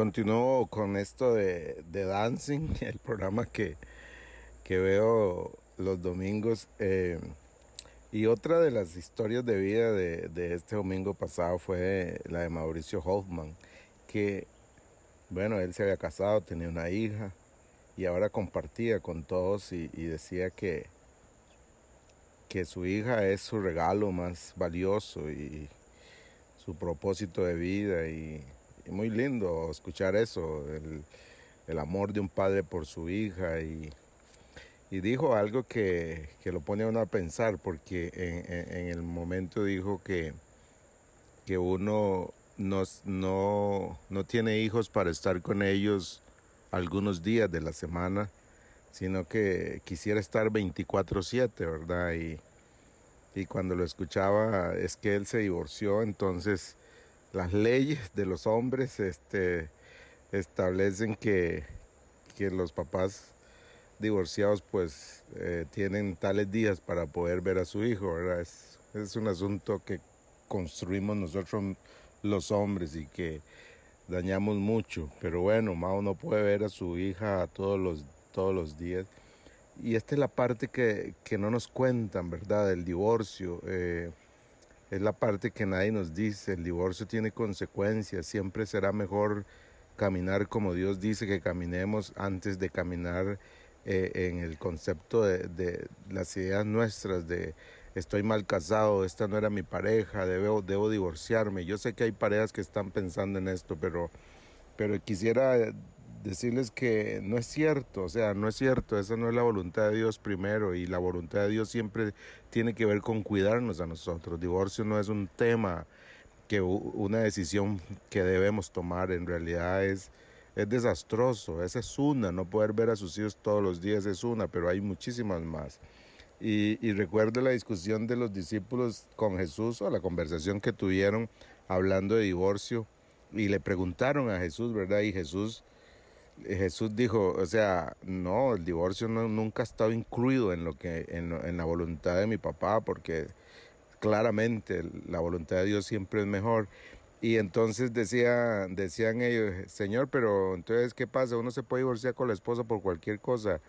Continúo con esto de, Dancing, el programa que, que veo los domingos. Eh, y otra de las historias de vida de, este domingo pasado fue la de Mauricio Hoffman, que, bueno, él se había casado, tenía una hija y ahora compartía con todos y, decía que, que su hija es su regalo más valioso y su propósito de vida y, muy lindo escuchar eso, el, el amor de un padre por su hija y y dijo algo que, lo pone a uno a pensar, porque en, el momento dijo que, que uno no, no, tiene hijos para estar con ellos algunos días de la semana, sino que quisiera estar 24/7, ¿verdad? Y, y cuando lo escuchaba es que él se divorció, entonces las leyes de los hombres este, establecen que, que los papás divorciados pues eh, tienen tales días para poder ver a su hijo. Es, un asunto que construimos nosotros los hombres y que dañamos mucho, pero bueno, Mao no puede ver a su hija todos los, todos los días. Y esta es la parte que, que no nos cuentan, ¿verdad? El divorcio. Eh, es la parte que nadie nos dice. El divorcio tiene consecuencias. Siempre será mejor caminar como Dios dice que caminemos antes de caminar eh, en el concepto de, las ideas nuestras de estoy mal casado, esta no era mi pareja, debo, debo divorciarme. Yo sé que hay parejas que están pensando en esto, pero, pero quisiera decirles que no es cierto, o sea, no es cierto, esa no es la voluntad de Dios primero y la voluntad de Dios siempre tiene que ver con cuidarnos a nosotros. Divorcio no es un tema que una decisión que debemos tomar, en realidad es es desastroso. Esa es una, no poder ver a sus hijos todos los días es una, pero hay muchísimas más. Y, recuerdo la discusión de los discípulos con Jesús o la conversación que tuvieron hablando de divorcio y le preguntaron a Jesús, ¿verdad? Y Jesús, Jesús dijo, o sea, no, el divorcio nunca ha estado incluido en, lo que, en la voluntad de mi papá porque claramente la voluntad de Dios siempre es mejor. Y entonces decía, decían ellos, Señor, pero entonces, ¿qué pasa? Uno se puede divorciar con la esposa por cualquier cosa.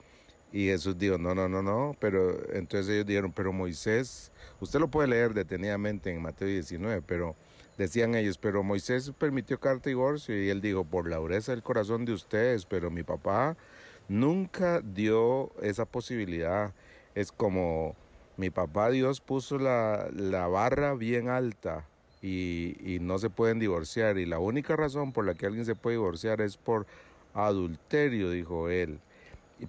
Y Jesús dijo, no, no, no, no, pero entonces ellos dijeron, pero Moisés, usted lo puede leer detenidamente en Mateo 19, pero decían ellos, pero Moisés permitió divorcio y él dijo, por la dureza del corazón de ustedes, pero mi papá nunca dio esa posibilidad. Es como mi papá Dios puso la, la barra bien alta y, no se pueden divorciar. Y la única razón por la que alguien se puede divorciar es por adulterio, dijo él.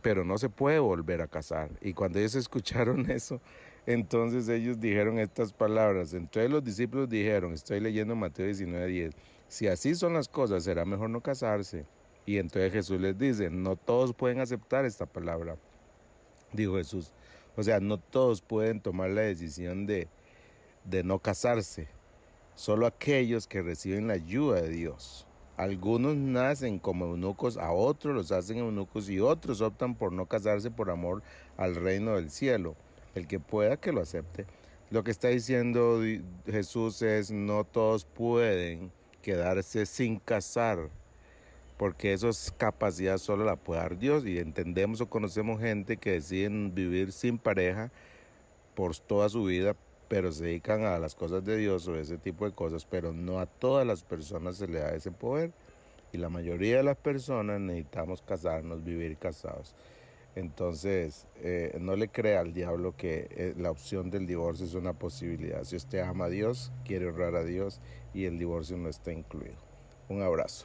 Pero no se puede volver a casar. Y cuando ellos escucharon eso, entonces ellos dijeron estas palabras. Entonces los discípulos dijeron, estoy leyendo Mateo 19:10, si así son las cosas, será mejor no casarse. Y entonces Jesús les dice, no todos pueden aceptar esta palabra, dijo Jesús. O sea, no todos pueden tomar la decisión de, de no casarse solo aquellos que reciben la ayuda de Dios. Algunos nacen como eunucos, a otros los hacen eunucos y otros optan por no casarse por amor al reino del cielo. El que pueda que lo acepte. Lo que está diciendo Jesús es no todos pueden quedarse sin casar, porque eso es capacidad solo la puede dar Dios y entendemos o conocemos gente que deciden vivir sin pareja por toda su vida pero se dedican a las cosas de Dios o ese tipo de cosas, pero no a todas las personas se le da ese poder. Y la mayoría de las personas necesitamos casarnos, vivir casados. Entonces, eh, no le crea al diablo que eh, la opción del divorcio es una posibilidad. Si usted ama a Dios, quiere honrar a Dios y el divorcio no está incluido. Un abrazo.